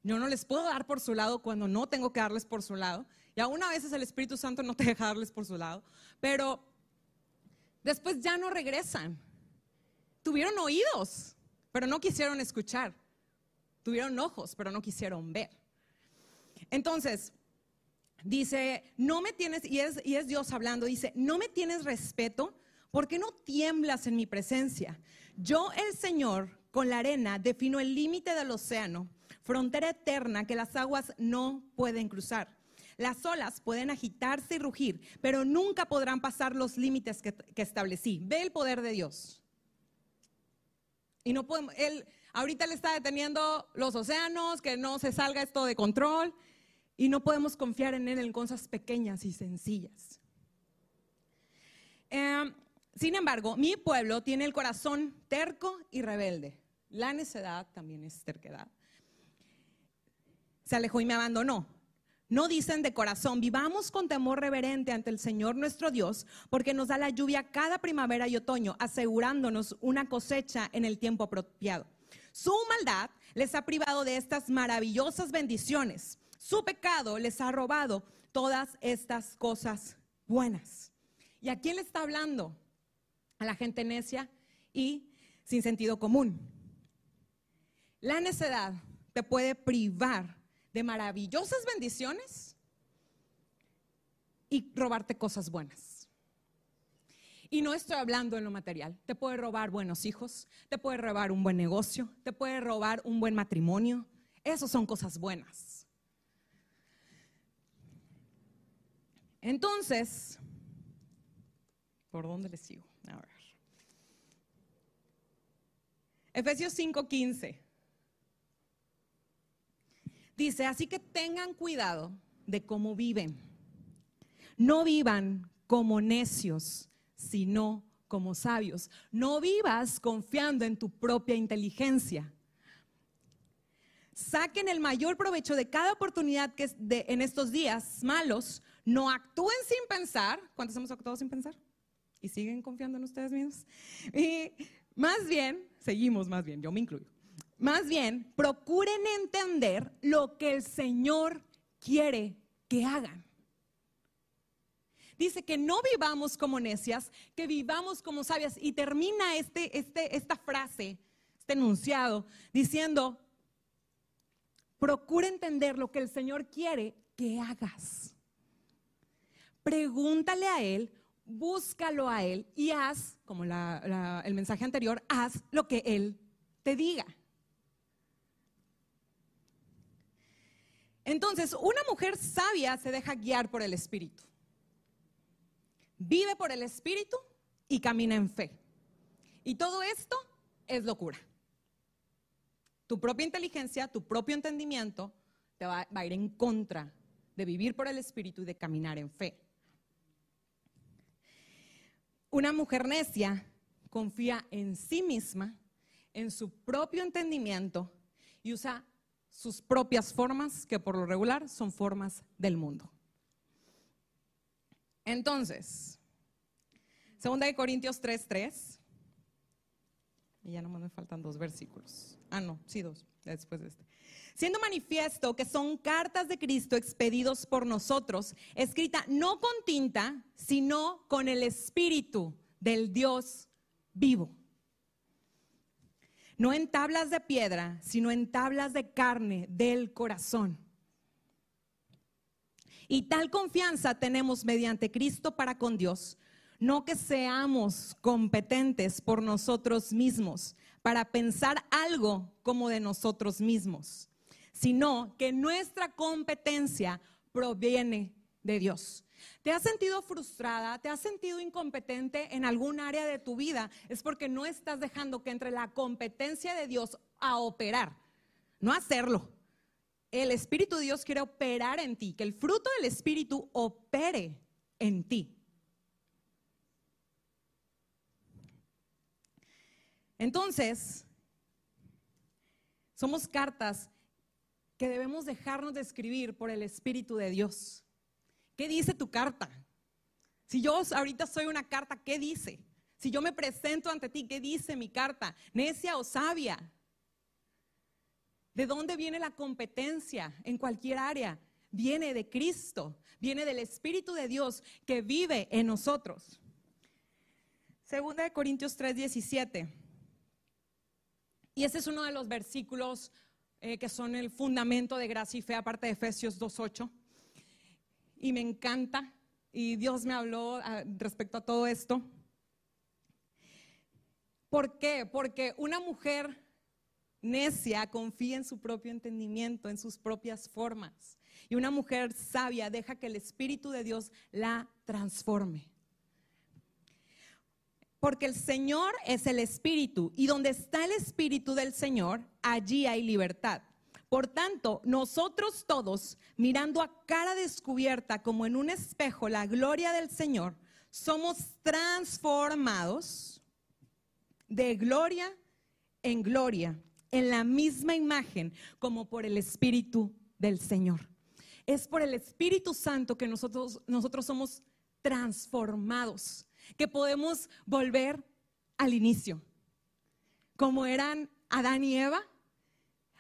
Yo no les puedo dar por su lado cuando no tengo que darles por su lado. Y aún a veces el Espíritu Santo no te deja darles por su lado. Pero después ya no regresan. Tuvieron oídos, pero no quisieron escuchar. Tuvieron ojos, pero no quisieron ver. Entonces, dice, no me tienes, y es, Dios hablando, dice, no me tienes respeto porque no tiemblas en mi presencia. Yo, el Señor, con la arena defino el límite del océano, frontera eterna que las aguas no pueden cruzar. Las olas pueden agitarse y rugir, pero nunca podrán pasar los límites que establecí. Ve el poder de Dios. Y no podemos, él ahorita le está deteniendo los océanos, que no se salga esto de control, y no podemos confiar en él en cosas pequeñas y sencillas. Em, sin embargo, mi pueblo tiene el corazón terco y rebelde. La necedad también es terquedad. Se alejó y me abandonó. No dicen de corazón, vivamos con temor reverente ante el Señor nuestro Dios, porque nos da la lluvia cada primavera y otoño, asegurándonos una cosecha en el tiempo apropiado. Su maldad les ha privado de estas maravillosas bendiciones. Su pecado les ha robado todas estas cosas buenas. ¿Y a quién le está hablando? A la gente necia y sin sentido común. La necedad te puede privar de maravillosas bendiciones y robarte cosas buenas. Y no estoy hablando en lo material. Te puede robar buenos hijos, te puede robar un buen negocio, te puede robar un buen matrimonio. Esas son cosas buenas. Entonces, ¿por dónde le sigo? A ver. Efesios 5:15. Dice, así que tengan cuidado de cómo viven. No vivan como necios, sino como sabios. No vivas confiando en tu propia inteligencia. Saquen el mayor provecho de cada oportunidad que es de, en estos días malos. No actúen sin pensar. ¿Cuántos hemos actuado sin pensar? ¿Y siguen confiando en ustedes mismos? Y más bien, seguimos más bien, yo me incluyo. Más bien, procuren entender lo que el Señor quiere que hagan. Dice que no vivamos como necias, que vivamos como sabias. Y termina este, este, esta frase, este enunciado, diciendo, procura entender lo que el Señor quiere que hagas. Pregúntale a Él, búscalo a Él y haz, como el mensaje anterior, haz lo que Él te diga. Entonces, una mujer sabia se deja guiar por el Espíritu. Vive por el Espíritu y camina en fe. Y todo esto es locura. Tu propia inteligencia, tu propio entendimiento te va, a ir en contra de vivir por el Espíritu y de caminar en fe. Una mujer necia confía en sí misma, en su propio entendimiento y usa sus propias formas, que por lo regular son formas del mundo. Entonces, segunda de Corintios 3:3. Y ya nomás me faltan dos versículos. Ah, no, sí, dos, después de este. Siendo manifiesto que son cartas de Cristo expedidos por nosotros, escrita no con tinta, sino con el Espíritu del Dios vivo. No en tablas de piedra, sino en tablas de carne del corazón. Y tal confianza tenemos mediante Cristo para con Dios, no que seamos competentes por nosotros mismos para pensar algo como de nosotros mismos, sino que nuestra competencia proviene de Dios. ¿Te has sentido frustrada? ¿Te has sentido incompetente en algún área de tu vida? Es porque no estás dejando que entre la competencia de Dios a operar, no hacerlo. El Espíritu de Dios quiere operar en ti, que el fruto del Espíritu opere en ti. Entonces, somos cartas que debemos dejarnos de escribir por el Espíritu de Dios. ¿Qué dice tu carta? Si yo ahorita soy una carta, ¿qué dice? Si yo me presento ante ti, ¿qué dice mi carta? ¿Necia o sabia? ¿De dónde viene la competencia en cualquier área? Viene de Cristo, viene del Espíritu de Dios que vive en nosotros. Segunda de Corintios 3, 17. Y ese es uno de los versículos eh, que son el fundamento de gracia y fe, aparte de Efesios 2.8. Y me encanta, y Dios me habló ah, respecto a todo esto. ¿Por qué? Porque una mujer necia confía en su propio entendimiento, en sus propias formas. Y una mujer sabia deja que el Espíritu de Dios la transforme. Porque el Señor es el Espíritu y donde está el Espíritu del Señor, allí hay libertad. Por tanto, nosotros todos, mirando a cara descubierta como en un espejo la gloria del Señor, somos transformados de gloria en gloria, en la misma imagen como por el Espíritu del Señor. Es por el Espíritu Santo que nosotros, nosotros somos transformados que podemos volver al inicio, como eran Adán y Eva,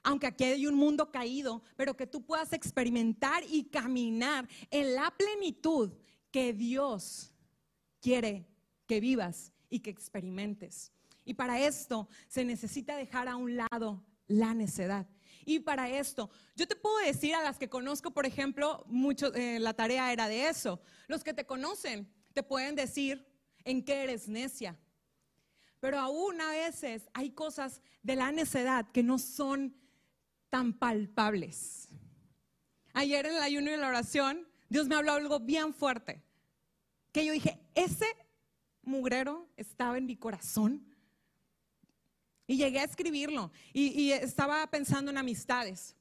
aunque aquí hay un mundo caído, pero que tú puedas experimentar y caminar en la plenitud que Dios quiere que vivas y que experimentes. Y para esto se necesita dejar a un lado la necedad. Y para esto, yo te puedo decir a las que conozco, por ejemplo, mucho, eh, la tarea era de eso. Los que te conocen te pueden decir, en qué eres necia. Pero aún a veces hay cosas de la necedad que no son tan palpables. Ayer en el ayuno y la oración, Dios me habló algo bien fuerte. Que yo dije, ese mugrero estaba en mi corazón. Y llegué a escribirlo. Y, estaba pensando en amistades.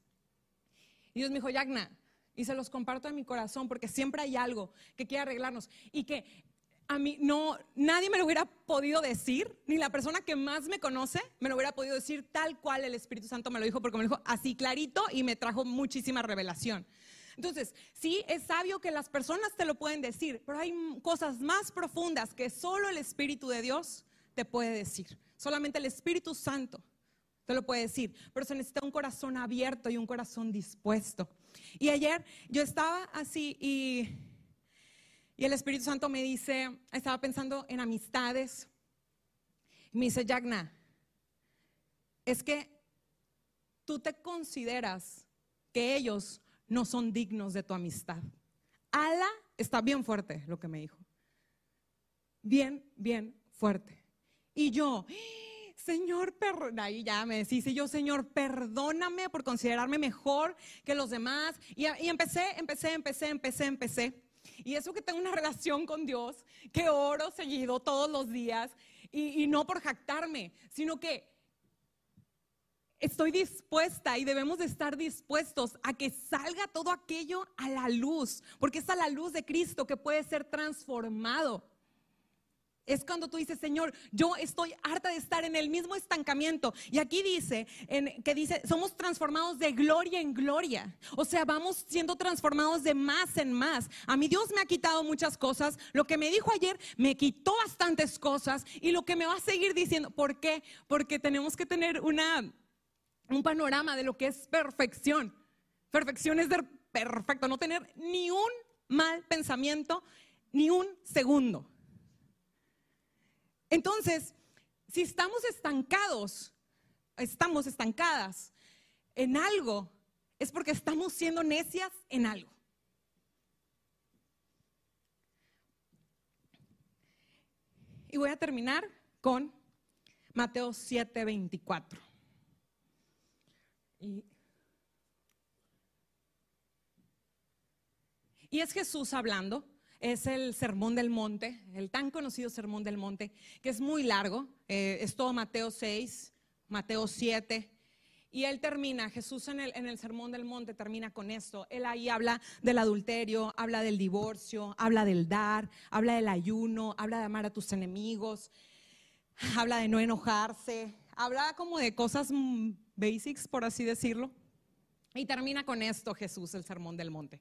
Y Dios me dijo, Yagna, y se los comparto en mi corazón porque siempre hay algo que quiere arreglarnos. Y que a mí no, nadie me lo hubiera podido decir, ni la persona que más me conoce me lo hubiera podido decir tal cual el Espíritu Santo me lo dijo, porque me lo dijo así clarito y me trajo muchísima revelación. Entonces, sí, es sabio que las personas te lo pueden decir, pero hay cosas más profundas que solo el Espíritu de Dios te puede decir. Solamente el Espíritu Santo te lo puede decir, pero se necesita un corazón abierto y un corazón dispuesto. Y ayer yo estaba así y y el Espíritu Santo me dice, estaba pensando en amistades. Me dice, Yagna, es que tú te consideras que ellos no son dignos de tu amistad. Ala está bien fuerte lo que me dijo. Bien, bien fuerte. Y yo, Señor, ahí ya me decís, y yo, Señor, perdóname por considerarme mejor que los demás. Y, y empecé, empecé, empecé, empecé, empecé. Y eso que tengo una relación con Dios, que oro seguido todos los días, y, no por jactarme, sino que estoy dispuesta y debemos de estar dispuestos a que salga todo aquello a la luz, porque es a la luz de Cristo que puede ser transformado. Es cuando tú dices, Señor, yo estoy harta de estar en el mismo estancamiento. Y aquí dice, en, que dice, somos transformados de gloria en gloria. O sea, vamos siendo transformados de más en más. A mí Dios me ha quitado muchas cosas. Lo que me dijo ayer me quitó bastantes cosas. Y lo que me va a seguir diciendo, ¿por qué? Porque tenemos que tener una, un panorama de lo que es perfección. Perfección es ser perfecto, no tener ni un mal pensamiento, ni un segundo. Entonces, si estamos estancados, estamos estancadas en algo, es porque estamos siendo necias en algo. Y voy a terminar con Mateo 7, 24. Y, y es Jesús hablando es el Sermón del Monte, el tan conocido Sermón del Monte, que es muy largo, eh, es todo Mateo 6, Mateo 7. Y él termina, Jesús en el, en el Sermón del Monte termina con esto. Él ahí habla del adulterio, habla del divorcio, habla del dar, habla del ayuno, habla de amar a tus enemigos, habla de no enojarse, habla como de cosas basics, por así decirlo. Y termina con esto Jesús, el Sermón del Monte.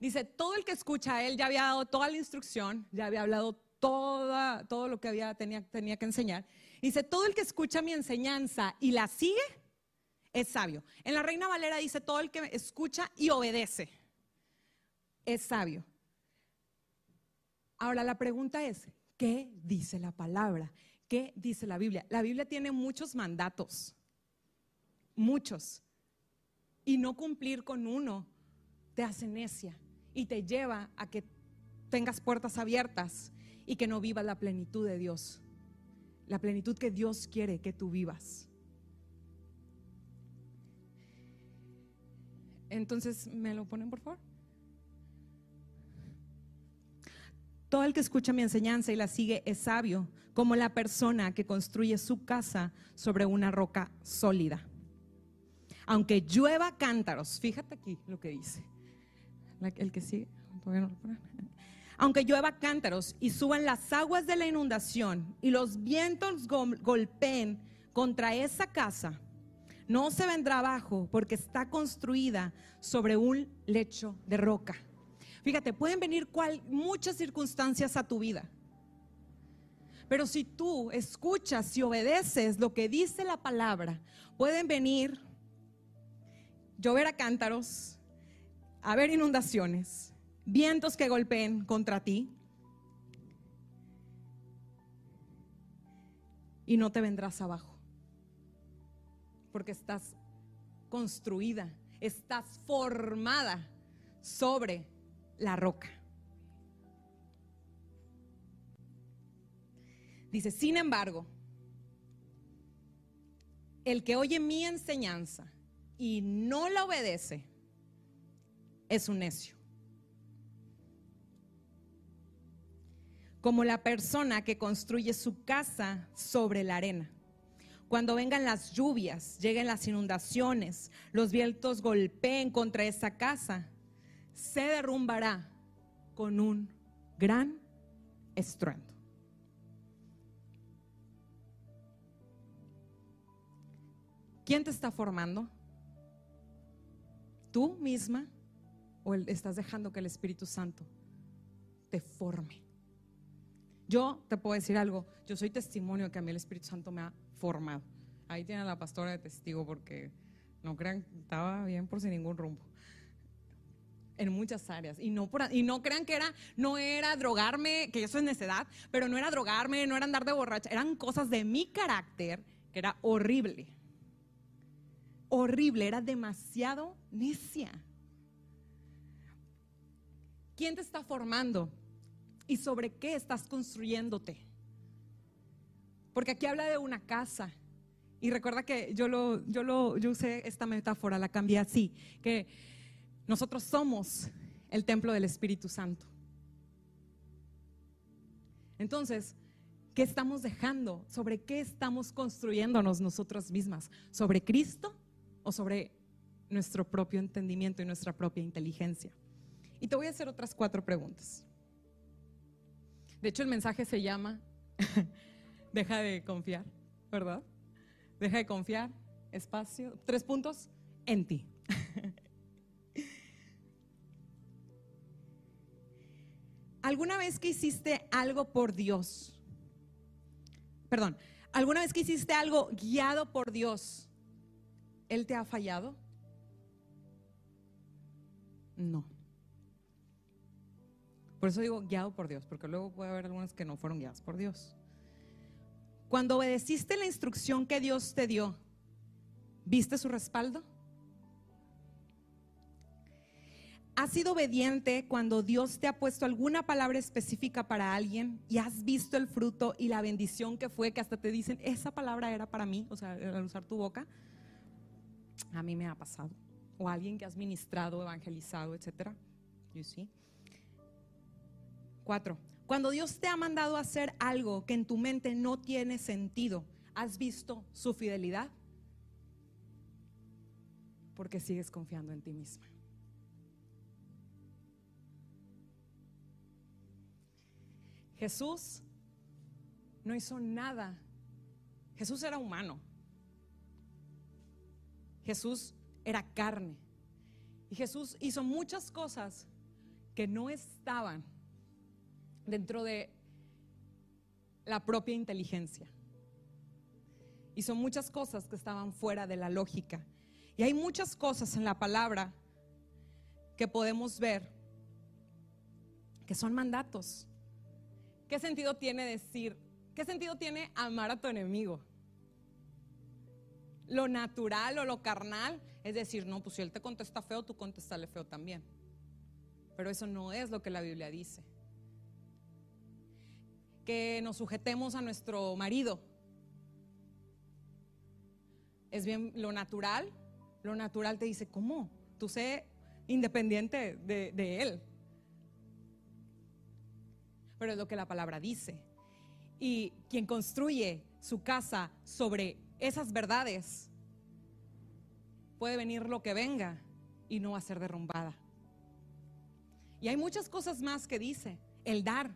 Dice, todo el que escucha a él ya había dado toda la instrucción, ya había hablado toda, todo lo que había, tenía, tenía que enseñar. Dice, todo el que escucha mi enseñanza y la sigue es sabio. En la Reina Valera dice, todo el que escucha y obedece es sabio. Ahora la pregunta es, ¿qué dice la palabra? ¿Qué dice la Biblia? La Biblia tiene muchos mandatos, muchos. Y no cumplir con uno te hace necia y te lleva a que tengas puertas abiertas y que no vivas la plenitud de Dios, la plenitud que Dios quiere que tú vivas. Entonces, ¿me lo ponen por favor? Todo el que escucha mi enseñanza y la sigue es sabio, como la persona que construye su casa sobre una roca sólida. Aunque llueva cántaros, fíjate aquí lo que dice el que sigue, Aunque llueva cántaros y suban las aguas de la inundación y los vientos golpeen contra esa casa, no se vendrá abajo porque está construida sobre un lecho de roca. Fíjate, pueden venir muchas circunstancias a tu vida. Pero si tú escuchas y obedeces lo que dice la palabra, pueden venir llover a cántaros, haber inundaciones, vientos que golpeen contra ti y no te vendrás abajo, porque estás construida, estás formada sobre la roca. Dice, sin embargo, el que oye mi enseñanza y no la obedece, es un necio. Como la persona que construye su casa sobre la arena. Cuando vengan las lluvias, lleguen las inundaciones, los vientos golpeen contra esa casa, se derrumbará con un gran estruendo. ¿Quién te está formando? ¿Tú misma o estás dejando que el Espíritu Santo te forme? Yo te puedo decir algo, yo soy testimonio que a mí el Espíritu Santo me ha formado. Ahí tiene a la pastora de testigo porque no crean, estaba bien por sin ningún rumbo. En muchas áreas. Y no, y no crean que era, no era drogarme, que eso es necedad, pero no era drogarme, no era andar de borracha, eran cosas de mi carácter que era horrible. Horrible, era demasiado necia. ¿Quién te está formando? ¿Y sobre qué estás construyéndote? Porque aquí habla de una casa. Y recuerda que yo lo, yo lo, yo usé esta metáfora, la cambié así, que nosotros somos el templo del Espíritu Santo. Entonces, ¿qué estamos dejando? ¿Sobre qué estamos construyéndonos nosotras mismas? ¿Sobre Cristo o sobre nuestro propio entendimiento y nuestra propia inteligencia? Y te voy a hacer otras cuatro preguntas. De hecho, el mensaje se llama, deja de confiar, ¿verdad? Deja de confiar, espacio, tres puntos, en ti. ¿Alguna vez que hiciste algo por Dios? Perdón, ¿alguna vez que hiciste algo guiado por Dios? ¿Él te ha fallado? No. Por eso digo guiado por Dios, porque luego puede haber algunas que no fueron guiadas por Dios. Cuando obedeciste la instrucción que Dios te dio, ¿viste su respaldo? ¿Has sido obediente cuando Dios te ha puesto alguna palabra específica para alguien y has visto el fruto y la bendición que fue que hasta te dicen, esa palabra era para mí, o sea, al usar tu boca? A mí me ha pasado. O alguien que has ministrado, evangelizado, etcétera. You see? Cuatro. Cuando Dios te ha mandado a hacer algo que en tu mente no tiene sentido, ¿has visto su fidelidad? Porque sigues confiando en ti misma. Jesús no hizo nada. Jesús era humano. Jesús era carne. Y Jesús hizo muchas cosas que no estaban dentro de la propia inteligencia. Y son muchas cosas que estaban fuera de la lógica. Y hay muchas cosas en la palabra que podemos ver que son mandatos. ¿Qué sentido tiene decir? ¿Qué sentido tiene amar a tu enemigo? Lo natural o lo carnal es decir, no, pues si él te contesta feo, tú contestale feo también. Pero eso no es lo que la Biblia dice que nos sujetemos a nuestro marido. Es bien lo natural. Lo natural te dice, ¿cómo? Tú sé independiente de, de él. Pero es lo que la palabra dice. Y quien construye su casa sobre esas verdades, puede venir lo que venga y no va a ser derrumbada. Y hay muchas cosas más que dice. El dar,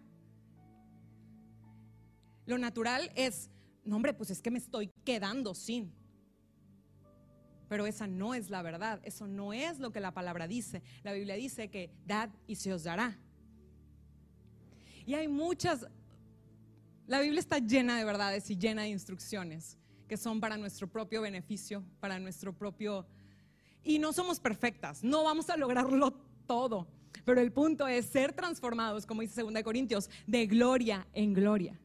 lo natural es, no hombre, pues es que me estoy quedando sin. Pero esa no es la verdad, eso no es lo que la palabra dice. La Biblia dice que dad y se os dará. Y hay muchas, la Biblia está llena de verdades y llena de instrucciones que son para nuestro propio beneficio, para nuestro propio... Y no somos perfectas, no vamos a lograrlo todo, pero el punto es ser transformados, como dice 2 Corintios, de gloria en gloria.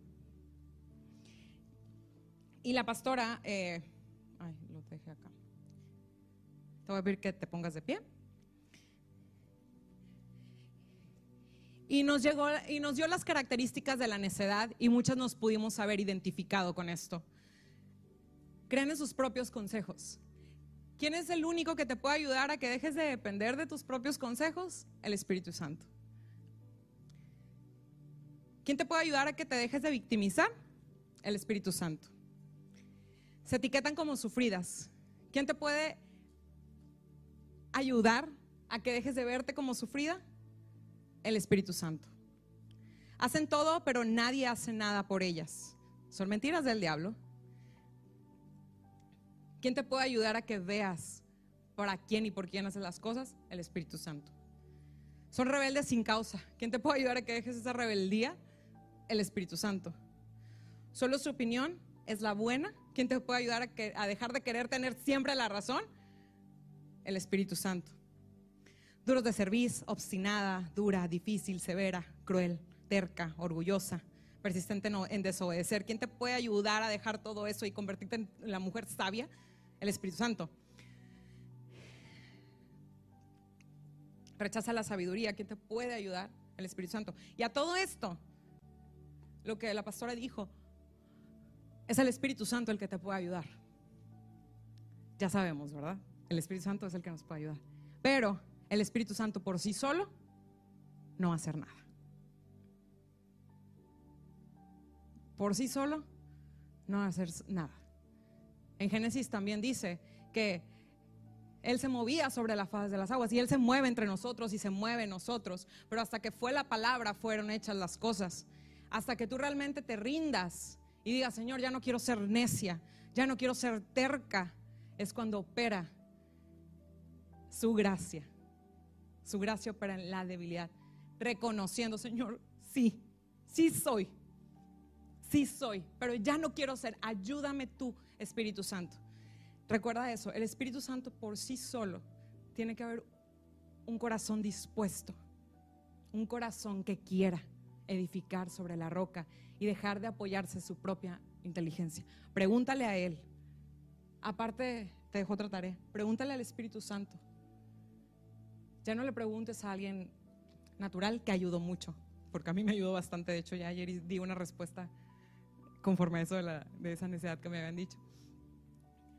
Y la pastora, eh, ay, lo dejé acá. Te voy a pedir que te pongas de pie. Y nos, llegó, y nos dio las características de la necedad y muchas nos pudimos haber identificado con esto. Creen en sus propios consejos. ¿Quién es el único que te puede ayudar a que dejes de depender de tus propios consejos? El Espíritu Santo. ¿Quién te puede ayudar a que te dejes de victimizar? El Espíritu Santo se etiquetan como sufridas. ¿Quién te puede ayudar a que dejes de verte como sufrida? El Espíritu Santo. Hacen todo, pero nadie hace nada por ellas. Son mentiras del diablo. ¿Quién te puede ayudar a que veas para quién y por quién haces las cosas? El Espíritu Santo. Son rebeldes sin causa. ¿Quién te puede ayudar a que dejes esa rebeldía? El Espíritu Santo. Solo su opinión es la buena. ¿Quién te puede ayudar a, dejar de querer tener siempre la razón? El Espíritu Santo. Duros de servicio, obstinada, dura, difícil, severa, cruel, terca, orgullosa, persistente en- en desobedecer. ¿Quién te puede ayudar a dejar todo eso y convertirte en la mujer sabia? El Espíritu Santo. Rechaza la sabiduría. ¿Quién te puede ayudar? El Espíritu Santo. Y a todo esto, lo que la pastora dijo, es el Espíritu Santo el que te puede ayudar. Ya sabemos, ¿verdad? El Espíritu Santo es el que nos puede ayudar. Pero el Espíritu Santo por sí solo no va a hacer nada. Por sí solo no va a hacer nada. En Génesis también dice que Él se movía sobre la faz de las aguas y Él se mueve entre nosotros y se mueve nosotros. Pero hasta que fue la palabra fueron hechas las cosas. Hasta que tú realmente te rindas y digas, Señor, ya no quiero ser necia, ya no quiero ser terca, es cuando opera su gracia. Su gracia opera en la debilidad, reconociendo, Señor, sí, sí soy, sí soy, pero ya no quiero ser, ayúdame tú, Espíritu Santo. Recuerda eso, el Espíritu Santo por sí solo tiene que haber un corazón dispuesto, un corazón que quiera edificar sobre la roca y dejar de apoyarse su propia inteligencia. Pregúntale a Él. Aparte, te dejo otra tarea. Pregúntale al Espíritu Santo. Ya no le preguntes a alguien natural que ayudó mucho, porque a mí me ayudó bastante. De hecho, ya ayer di una respuesta conforme a eso de, de esa necesidad que me habían dicho.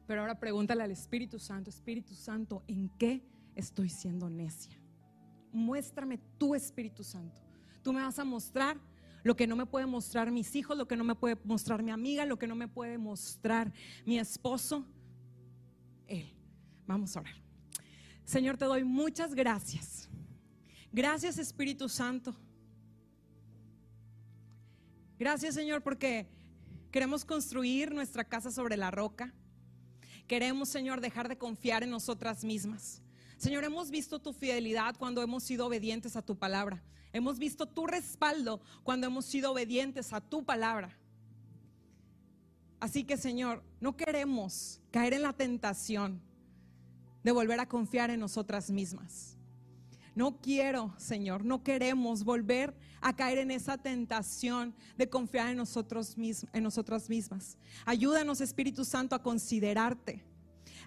Pero ahora pregúntale al Espíritu Santo, Espíritu Santo, ¿en qué estoy siendo necia? Muéstrame tu Espíritu Santo. Tú me vas a mostrar lo que no me puede mostrar mis hijos, lo que no me puede mostrar mi amiga, lo que no me puede mostrar mi esposo. Él. Vamos a orar. Señor, te doy muchas gracias. Gracias Espíritu Santo. Gracias Señor porque queremos construir nuestra casa sobre la roca. Queremos Señor dejar de confiar en nosotras mismas. Señor, hemos visto tu fidelidad cuando hemos sido obedientes a tu palabra. Hemos visto tu respaldo cuando hemos sido obedientes a tu palabra. Así que Señor, no queremos caer en la tentación de volver a confiar en nosotras mismas. No quiero, Señor, no queremos volver a caer en esa tentación de confiar en nosotros en nosotras mismas. Ayúdanos, Espíritu Santo, a considerarte.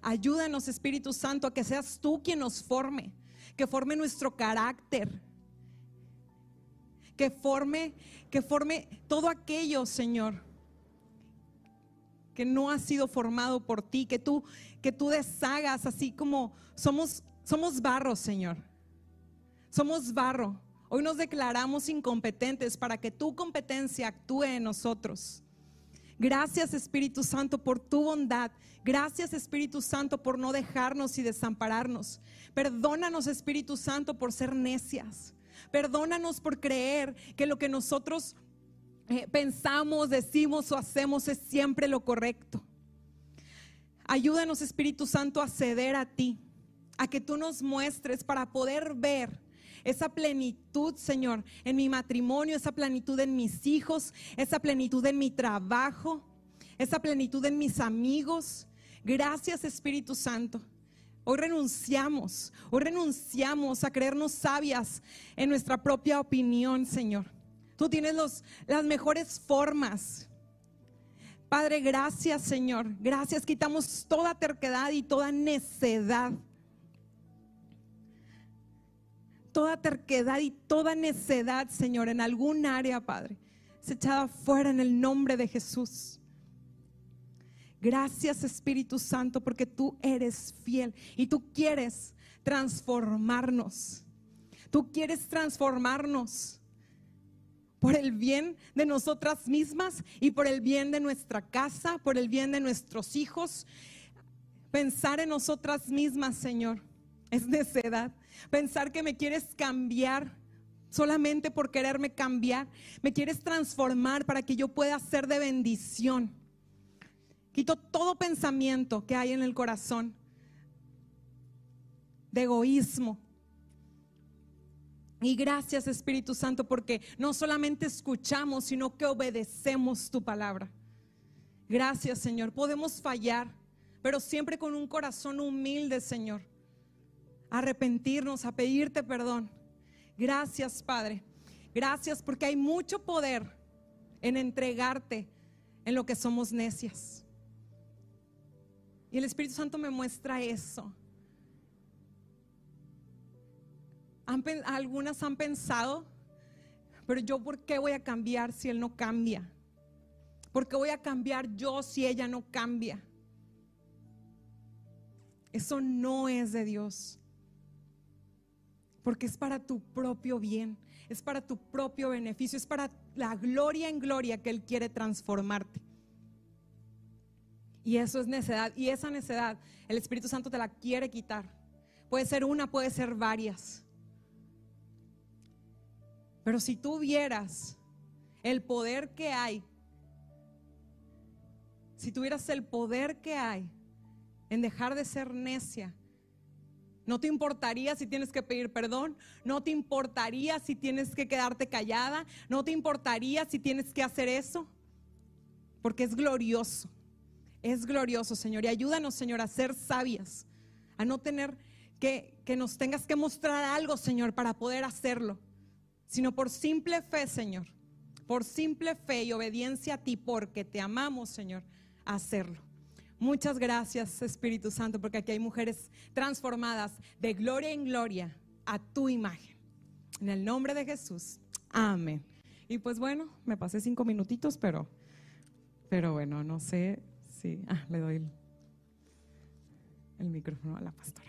Ayúdanos, Espíritu Santo, a que seas tú quien nos forme, que forme nuestro carácter, que forme, que forme todo aquello, Señor, que no ha sido formado por ti, que tú, que tú deshagas así como somos, somos barro, Señor. Somos barro. Hoy nos declaramos incompetentes para que tu competencia actúe en nosotros. Gracias Espíritu Santo por tu bondad. Gracias Espíritu Santo por no dejarnos y desampararnos. Perdónanos Espíritu Santo por ser necias. Perdónanos por creer que lo que nosotros eh, pensamos, decimos o hacemos es siempre lo correcto. Ayúdanos Espíritu Santo a ceder a ti, a que tú nos muestres para poder ver esa plenitud, Señor, en mi matrimonio, esa plenitud en mis hijos, esa plenitud en mi trabajo, esa plenitud en mis amigos. Gracias Espíritu Santo. Hoy renunciamos, hoy renunciamos a creernos sabias en nuestra propia opinión, Señor. Tú tienes los, las mejores formas. Padre, gracias, Señor. Gracias. Quitamos toda terquedad y toda necedad. Toda terquedad y toda necedad, Señor, en algún área, Padre, es echada fuera en el nombre de Jesús. Gracias Espíritu Santo porque tú eres fiel y tú quieres transformarnos. Tú quieres transformarnos por el bien de nosotras mismas y por el bien de nuestra casa, por el bien de nuestros hijos. Pensar en nosotras mismas, Señor, es necedad. Pensar que me quieres cambiar solamente por quererme cambiar. Me quieres transformar para que yo pueda ser de bendición. Quito todo pensamiento que hay en el corazón de egoísmo. Y gracias Espíritu Santo porque no solamente escuchamos, sino que obedecemos tu palabra. Gracias Señor. Podemos fallar, pero siempre con un corazón humilde, Señor. Arrepentirnos, a pedirte perdón. Gracias Padre. Gracias porque hay mucho poder en entregarte en lo que somos necias. Y el Espíritu Santo me muestra eso. algunas han pensado, pero yo por qué voy a cambiar si Él no cambia? ¿Por qué voy a cambiar yo si ella no cambia? Eso no es de Dios. Porque es para tu propio bien, es para tu propio beneficio, es para la gloria en gloria que Él quiere transformarte. Y eso es necedad. Y esa necedad, el Espíritu Santo te la quiere quitar. Puede ser una, puede ser varias. Pero si tú vieras el poder que hay, si tuvieras el poder que hay en dejar de ser necia, no te importaría si tienes que pedir perdón, no te importaría si tienes que quedarte callada, no te importaría si tienes que hacer eso, porque es glorioso, es glorioso, Señor. Y ayúdanos, Señor, a ser sabias, a no tener que, que nos tengas que mostrar algo, Señor, para poder hacerlo sino por simple fe, Señor, por simple fe y obediencia a ti, porque te amamos, Señor, a hacerlo. Muchas gracias, Espíritu Santo, porque aquí hay mujeres transformadas de gloria en gloria a tu imagen. En el nombre de Jesús. Amén. Y pues bueno, me pasé cinco minutitos, pero, pero bueno, no sé si... Ah, le doy el micrófono a la pastora.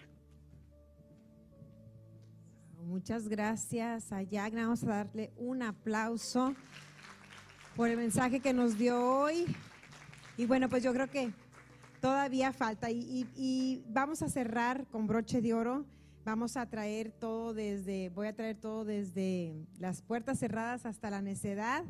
Muchas gracias a Yagna. Vamos a darle un aplauso por el mensaje que nos dio hoy. Y bueno, pues yo creo que todavía falta. Y, vamos a cerrar con broche de oro. Vamos a traer todo desde, voy a traer todo desde las puertas cerradas hasta la necedad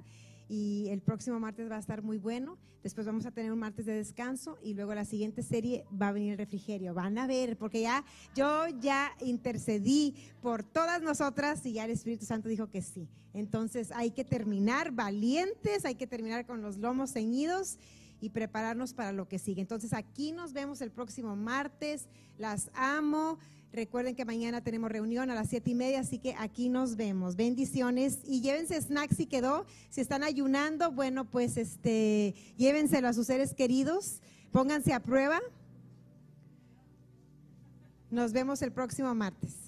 y el próximo martes va a estar muy bueno. Después vamos a tener un martes de descanso y luego la siguiente serie va a venir el refrigerio. Van a ver, porque ya yo ya intercedí por todas nosotras y ya el Espíritu Santo dijo que sí. Entonces hay que terminar valientes, hay que terminar con los lomos ceñidos y prepararnos para lo que sigue. Entonces aquí nos vemos el próximo martes. Las amo. Recuerden que mañana tenemos reunión a las siete y media, así que aquí nos vemos. Bendiciones y llévense snacks si quedó. Si están ayunando, bueno, pues este, llévenselo a sus seres queridos. Pónganse a prueba. Nos vemos el próximo martes.